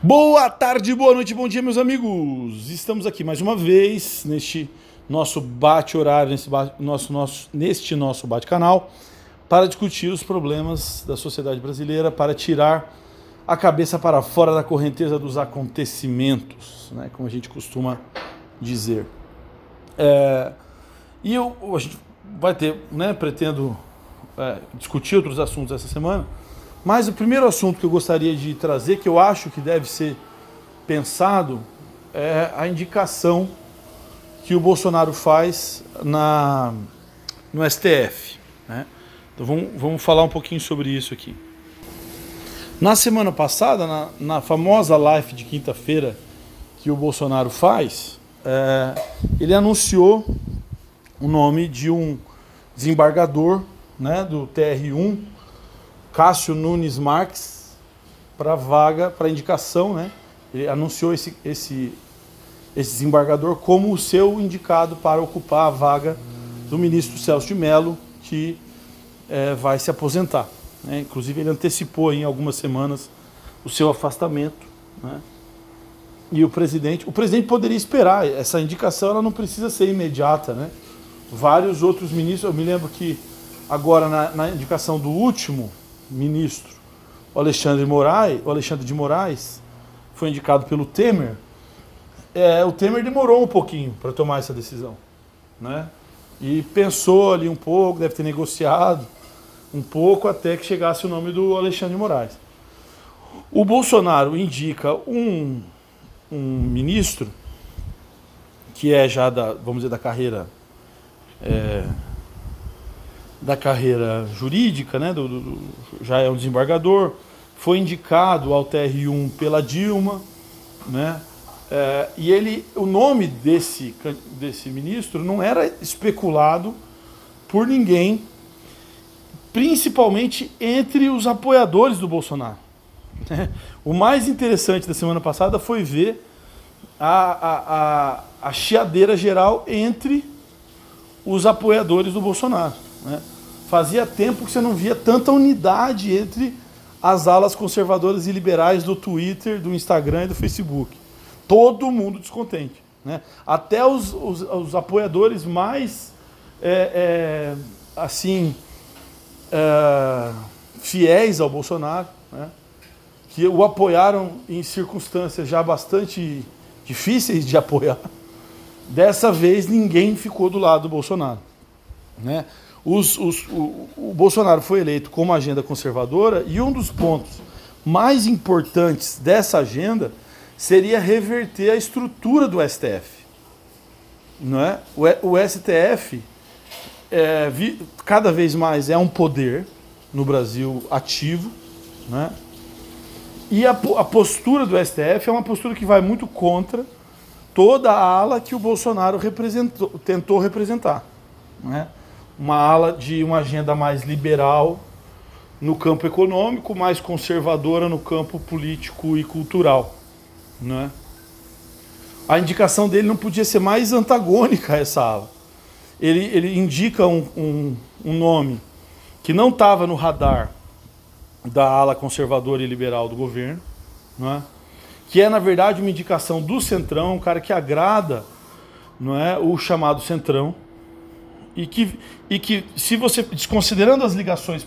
Boa tarde, boa noite, bom dia, meus amigos. Estamos aqui mais uma vez neste nosso bate-horário, nesse bate, nosso, nosso, neste nosso bate-canal, para discutir os problemas da sociedade brasileira, para tirar a cabeça para fora da correnteza dos acontecimentos, né, como a gente costuma dizer. É, e eu, a gente vai ter, né, pretendo é, discutir outros assuntos essa semana, mas o primeiro assunto que eu gostaria de trazer, que eu acho que deve ser pensado, é a indicação que o Bolsonaro faz na, no STF. Né? Então vamos, vamos falar um pouquinho sobre isso aqui. Na semana passada, na, na famosa live de quinta-feira que o Bolsonaro faz, é, ele anunciou o nome de um desembargador né, do TR1, Cássio Nunes Marques, para vaga, para indicação, né? Ele anunciou esse, esse, esse desembargador como o seu indicado para ocupar a vaga do ministro Celso de Mello, que é, vai se aposentar. Né? Inclusive, ele antecipou em algumas semanas o seu afastamento. Né? E o presidente, o presidente poderia esperar, essa indicação ela não precisa ser imediata. Né? Vários outros ministros, eu me lembro que agora na, na indicação do último ministro, o Alexandre, Moraes, o Alexandre de Moraes, foi indicado pelo Temer, é, o Temer demorou um pouquinho para tomar essa decisão. Né? E pensou ali um pouco, deve ter negociado um pouco até que chegasse o nome do Alexandre de Moraes. O Bolsonaro indica um, um ministro que é já da, vamos dizer, da carreira é, da carreira jurídica, né, do, do, já é um desembargador, foi indicado ao TR1 pela Dilma, né, é, e ele, o nome desse, desse ministro não era especulado por ninguém, principalmente entre os apoiadores do Bolsonaro. Né? O mais interessante da semana passada foi ver a, a, a, a chiadeira geral entre os apoiadores do Bolsonaro. Né? Fazia tempo que você não via tanta unidade entre as alas conservadoras e liberais do Twitter, do Instagram e do Facebook. Todo mundo descontente. Né? Até os, os, os apoiadores mais é, é, assim é, fiéis ao Bolsonaro, né? que o apoiaram em circunstâncias já bastante difíceis de apoiar. Dessa vez ninguém ficou do lado do Bolsonaro. Né? Os, os, o, o Bolsonaro foi eleito com uma agenda conservadora e um dos pontos mais importantes dessa agenda seria reverter a estrutura do STF. Não é? O, o STF é, vi, cada vez mais é um poder no Brasil ativo, né? E a, a, postura do STF é uma postura que vai muito contra toda a ala que o Bolsonaro representou, tentou representar. Né? Uma ala de uma agenda mais liberal no campo econômico, mais conservadora no campo político e cultural. Né? A indicação dele não podia ser mais antagônica a essa ala. Ele, ele indica um, um, um nome que não estava no radar da ala conservadora e liberal do governo, né? que é, na verdade, uma indicação do Centrão, um cara que agrada não é, o chamado Centrão e que, e que se você, desconsiderando as ligações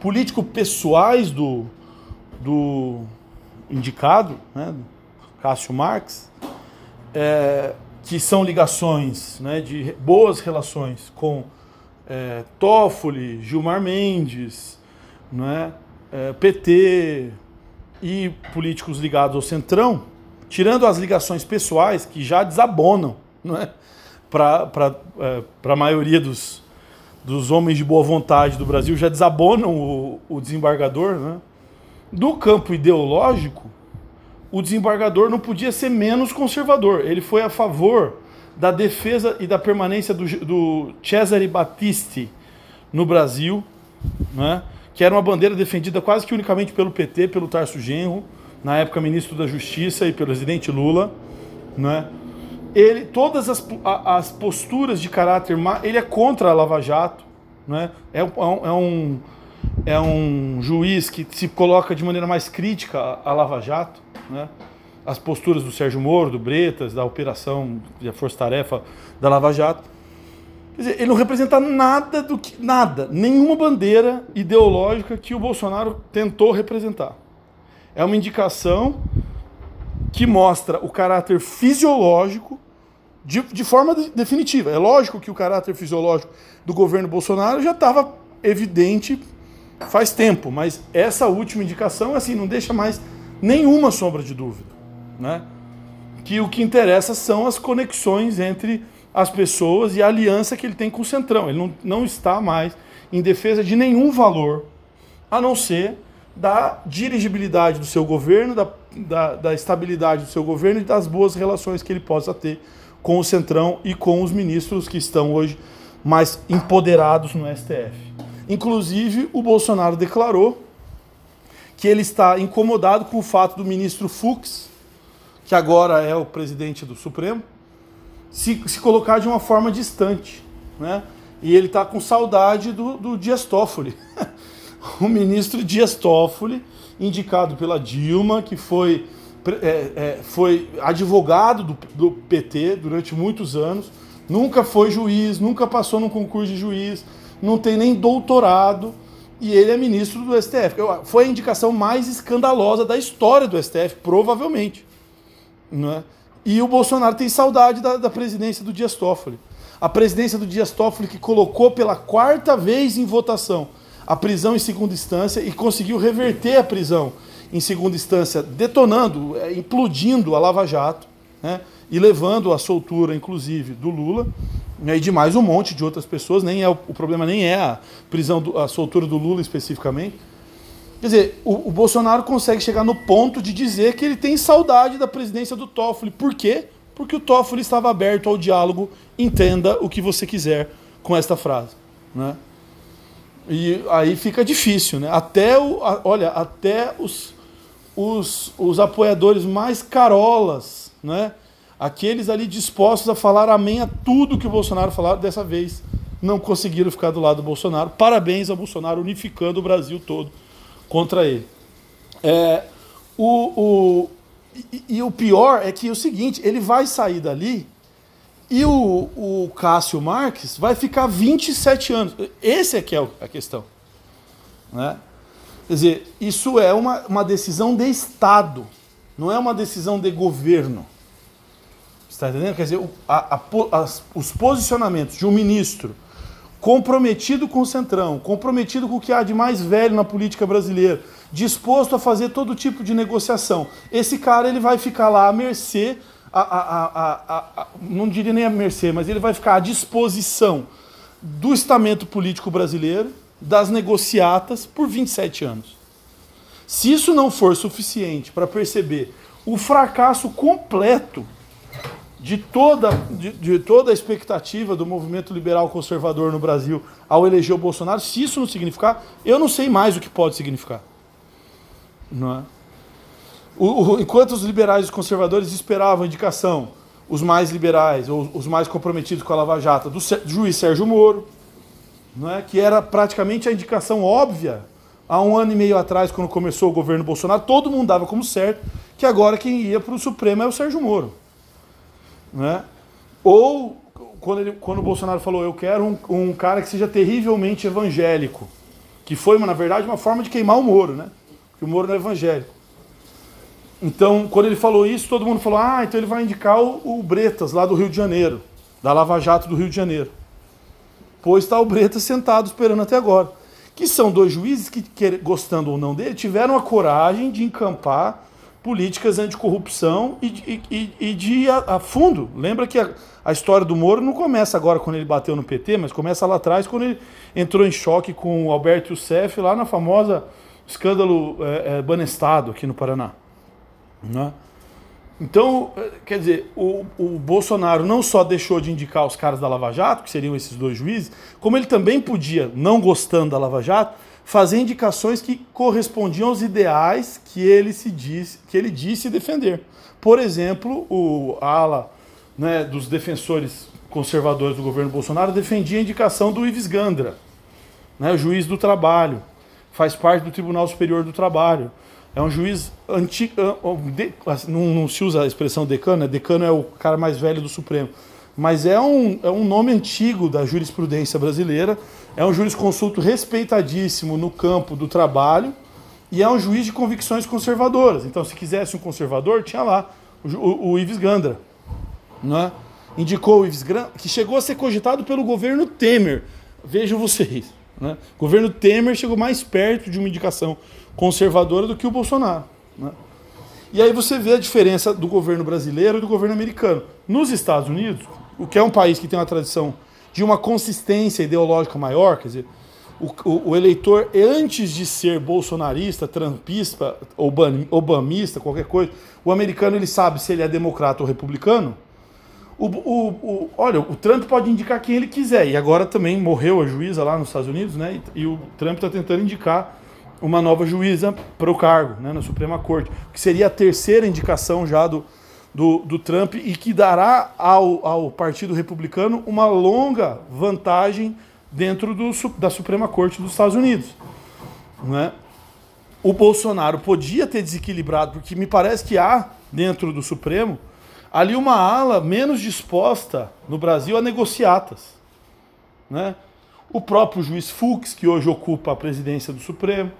político-pessoais do, do indicado, né, Cássio Marx, é, que são ligações né, de boas relações com é, Toffoli, Gilmar Mendes, né, é, PT e políticos ligados ao Centrão, tirando as ligações pessoais que já desabonam, não é? Para é, a maioria dos, dos homens de boa vontade do Brasil, já desabonam o, o desembargador. Né? Do campo ideológico, o desembargador não podia ser menos conservador. Ele foi a favor da defesa e da permanência do, do Cesare Battisti no Brasil, né? que era uma bandeira defendida quase que unicamente pelo PT, pelo Tarso Genro, na época ministro da Justiça e pelo presidente Lula. Né? Ele, todas as, as posturas de caráter, ele é contra a Lava Jato, né? é, é, um, é, um, é um juiz que se coloca de maneira mais crítica à Lava Jato. né? as posturas do Sérgio Moro, do Bretas, da operação da Força Tarefa da Lava Jato. Quer dizer, ele não representa nada do que. nada, nenhuma bandeira ideológica que o Bolsonaro tentou representar. É uma indicação que mostra o caráter fisiológico de, de forma definitiva. É lógico que o caráter fisiológico do governo Bolsonaro já estava evidente faz tempo, mas essa última indicação assim não deixa mais nenhuma sombra de dúvida, né? Que o que interessa são as conexões entre as pessoas e a aliança que ele tem com o Centrão. Ele não, não está mais em defesa de nenhum valor, a não ser da dirigibilidade do seu governo, da, da, da estabilidade do seu governo e das boas relações que ele possa ter com o Centrão e com os ministros que estão hoje mais empoderados no STF. Inclusive, o Bolsonaro declarou que ele está incomodado com o fato do ministro Fux, que agora é o presidente do Supremo, se, se colocar de uma forma distante. Né? E ele está com saudade do, do Dias Toffoli. o ministro Dias Toffoli, indicado pela Dilma, que foi, é, é, foi advogado do, do PT durante muitos anos, nunca foi juiz, nunca passou num concurso de juiz, não tem nem doutorado, e ele é ministro do STF. Foi a indicação mais escandalosa da história do STF, provavelmente. Não é? E o Bolsonaro tem saudade da, da presidência do Dias Toffoli. A presidência do Dias Toffoli que colocou pela quarta vez em votação a prisão em segunda instância e conseguiu reverter a prisão em segunda instância, detonando, é, implodindo a Lava Jato, né? e levando a soltura, inclusive, do Lula né? e de mais um monte de outras pessoas. Nem é o, o problema nem é a prisão, do, a soltura do Lula especificamente, Quer dizer, o, o, Bolsonaro consegue chegar no ponto de dizer que ele tem saudade da presidência do Toffoli. Por quê? Porque o Toffoli estava aberto ao diálogo, entenda o que você quiser com esta frase. Né? E aí fica difícil, né? Até o, a, olha, até os, os, os apoiadores mais carolas, né? Aqueles ali dispostos a falar amém a tudo que o Bolsonaro falar, dessa vez não conseguiram ficar do lado do Bolsonaro. Parabéns ao Bolsonaro unificando o Brasil todo contra ele. É, o, o, e, e, o pior é que é o seguinte, ele vai sair dali e o, o Cássio Marques vai ficar 27 anos. Esse é que é a questão. Né? Quer dizer, isso é uma, uma decisão de Estado, não é uma decisão de governo. Está entendendo? Quer dizer, a, a, as, os posicionamentos de um ministro comprometido com o Centrão, comprometido com o que há de mais velho na política brasileira, disposto a fazer todo tipo de negociação. Esse cara ele vai ficar lá à mercê, a, a, a, não diria nem à mercê, mas ele vai ficar à disposição do estamento político brasileiro, das negociatas, por 27 anos. Se isso não for suficiente para perceber o fracasso completo de toda, de, de, toda a expectativa do movimento liberal conservador no Brasil ao eleger o Bolsonaro, se isso não significar, eu não sei mais o que pode significar. Não é? o, o, enquanto os liberais e os conservadores esperavam a indicação, os mais liberais, ou os mais comprometidos com a Lava Jato, do, do juiz Sérgio Moro, é? que era praticamente a indicação óbvia há um ano e meio atrás, quando começou o governo Bolsonaro, todo mundo dava como certo que agora quem ia para o Supremo é o Sérgio Moro. Né? Ou quando, ele, quando o Bolsonaro falou, eu quero um, um cara que seja terrivelmente evangélico, que foi, na verdade, uma forma de queimar o Moro, né? Porque o Moro não é evangélico. Então, quando ele falou isso, todo mundo falou, ah, então ele vai indicar o, o Bretas, lá do Rio de Janeiro, da Lava Jato do Rio de Janeiro. Pois está o Bretas sentado esperando até agora. Que são dois juízes que, gostando ou não dele, tiveram a coragem de encampar políticas anticorrupção e, e, e de ir a, a, fundo. Lembra que a, a, história do Moro não começa agora quando ele bateu no PT, mas começa lá atrás quando ele entrou em choque com o Alberto Youssef lá na famosa escândalo é, é, Banestado aqui no Paraná. Né? Então, quer dizer, o, o Bolsonaro não só deixou de indicar os caras da Lava Jato, que seriam esses dois juízes, como ele também podia, não gostando da Lava Jato, fazer indicações que correspondiam aos ideais que ele, se disse, que ele disse defender. Por exemplo, o ala né, dos defensores conservadores do governo Bolsonaro defendia a indicação do Ives Gandra, né, o juiz do trabalho, faz parte do Tribunal Superior do Trabalho. É um juiz antigo. Assim, não, se usa a expressão decano, né? decano é o cara mais velho do Supremo. Mas é um, é um nome antigo da jurisprudência brasileira. É um jurisconsulto respeitadíssimo no campo do trabalho e é um juiz de convicções conservadoras. Então, se quisesse um conservador, tinha lá o, o, o Ives Gandra. Né? Indicou o Ives Gandra, que chegou a ser cogitado pelo governo Temer. Vejam vocês. Né? O governo Temer chegou mais perto de uma indicação conservadora do que o Bolsonaro. Né? E aí você vê a diferença do governo brasileiro e do governo americano. Nos Estados Unidos, o que é um país que tem uma tradição de uma consistência ideológica maior, quer dizer, o, o, o eleitor, antes de ser bolsonarista, trumpista, obamista, qualquer coisa, o americano ele sabe se ele é democrata ou republicano. O, o, o, olha, o Trump pode indicar quem ele quiser. E agora também morreu a juíza lá nos Estados Unidos, né? E, e o Trump está tentando indicar uma nova juíza para o cargo, né, na Suprema Corte, que seria a terceira indicação já do, do, do Trump e que dará ao, ao Partido Republicano uma longa vantagem dentro do, da Suprema Corte dos Estados Unidos. Né? O Bolsonaro podia ter desequilibrado, porque me parece que há dentro do Supremo ali uma ala menos disposta no Brasil a negociatas. Né? O próprio juiz Fux, que hoje ocupa a presidência do Supremo,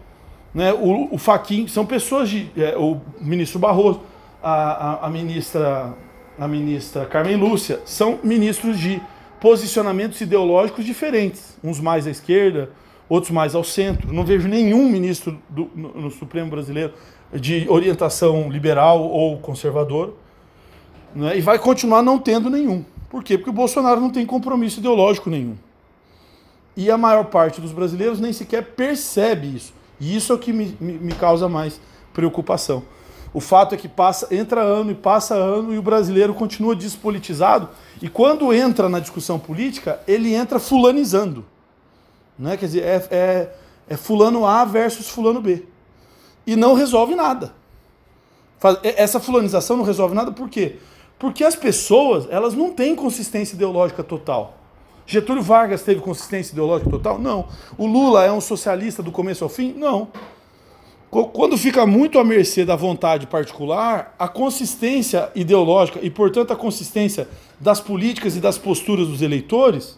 né? o, o Faquin, são pessoas de. É, o ministro Barroso, a, a, a, ministra, a ministra Carmen Lúcia, são ministros de posicionamentos ideológicos diferentes, uns mais à esquerda, outros mais ao centro. Não vejo nenhum ministro do, no, no Supremo Brasileiro de orientação liberal ou conservador. Né? E vai continuar não tendo nenhum. Por quê? Porque o Bolsonaro não tem compromisso ideológico nenhum. E a maior parte dos brasileiros nem sequer percebe isso. E isso é o que me, me, me causa mais preocupação. O fato é que passa, entra ano e passa ano e o brasileiro continua despolitizado. E quando entra na discussão política, ele entra fulanizando. Né? Quer dizer, é, é, é fulano A versus fulano B. E não resolve nada. Essa fulanização não resolve nada por quê? Porque as pessoas, elas não têm consistência ideológica total. Getúlio Vargas teve consistência ideológica total? Não. O Lula é um socialista do começo ao fim? Não. Quando fica muito à mercê da vontade particular, a consistência ideológica e, portanto, a consistência das políticas e das posturas dos eleitores,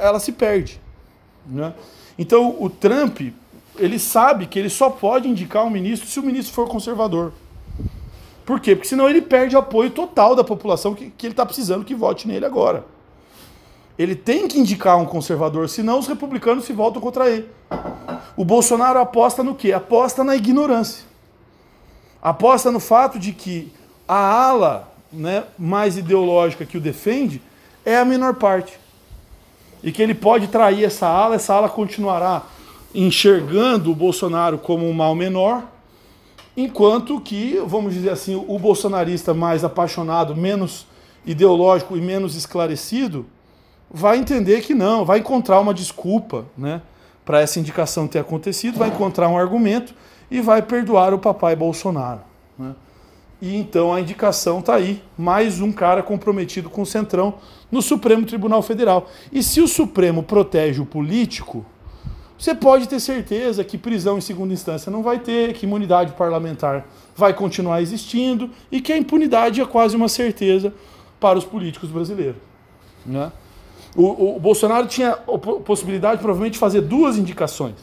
ela se perde. Né? Então, o Trump, ele sabe que ele só pode indicar um ministro se o ministro for conservador. Por quê? Porque senão ele perde o apoio total da população que, que ele está precisando que vote nele agora. Ele tem que indicar um conservador, senão os republicanos se voltam contra ele. O Bolsonaro aposta no quê? Aposta na ignorância. Aposta no fato de que a ala né, mais ideológica que o defende é a menor parte. E que ele pode trair essa ala, essa ala continuará enxergando o Bolsonaro como um mal menor, enquanto que, vamos dizer assim, o bolsonarista mais apaixonado, menos ideológico e menos esclarecido, vai entender que não, vai encontrar uma desculpa né, para essa indicação ter acontecido, vai encontrar um argumento e vai perdoar o papai Bolsonaro. Né? E então a indicação está aí, mais um cara comprometido com o Centrão no Supremo Tribunal Federal. E se o Supremo protege o político, você pode ter certeza que prisão em segunda instância não vai ter, que imunidade parlamentar vai continuar existindo e que a impunidade é quase uma certeza para os políticos brasileiros. Né? O, o Bolsonaro tinha a possibilidade, provavelmente, de fazer duas indicações.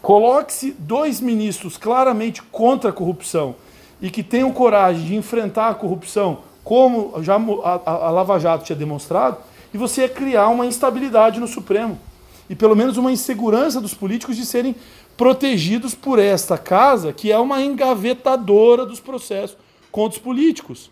Coloque-se dois ministros claramente contra a corrupção e que tenham coragem de enfrentar a corrupção, como já a, a Lava Jato tinha demonstrado, e você ia criar uma instabilidade no Supremo. E pelo menos uma insegurança dos políticos de serem protegidos por esta casa, que é uma engavetadora dos processos contra os políticos.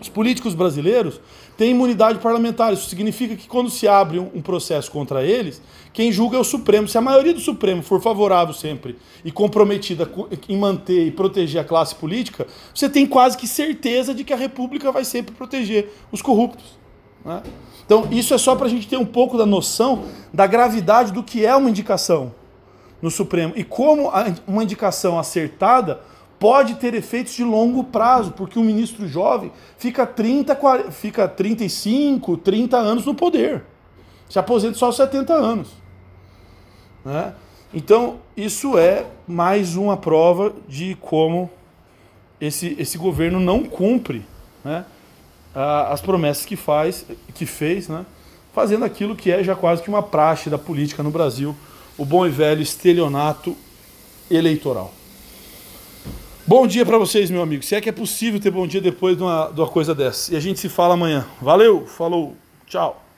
Os políticos brasileiros têm imunidade parlamentar. Isso significa que quando se abre um processo contra eles, quem julga é o Supremo. Se a maioria do Supremo for favorável sempre e comprometida em manter e proteger a classe política, você tem quase que certeza de que a República vai sempre proteger os corruptos. Né? Então, isso é só para a gente ter um pouco da noção da gravidade do que é uma indicação no Supremo e como uma indicação acertada pode ter efeitos de longo prazo, porque um ministro jovem fica 30, 40, fica 35, 30 anos no poder. Se aposenta só aos 70 anos. Né? Então, isso é mais uma prova de como esse, esse governo não cumpre né, as promessas que faz, que fez, né, fazendo aquilo que é já quase que uma praxe da política no Brasil, o bom e velho estelionato eleitoral. Bom dia para vocês, meu amigo. Se é que é possível ter bom dia depois de uma, de uma coisa dessa. E a gente se fala amanhã. Valeu, falou, tchau.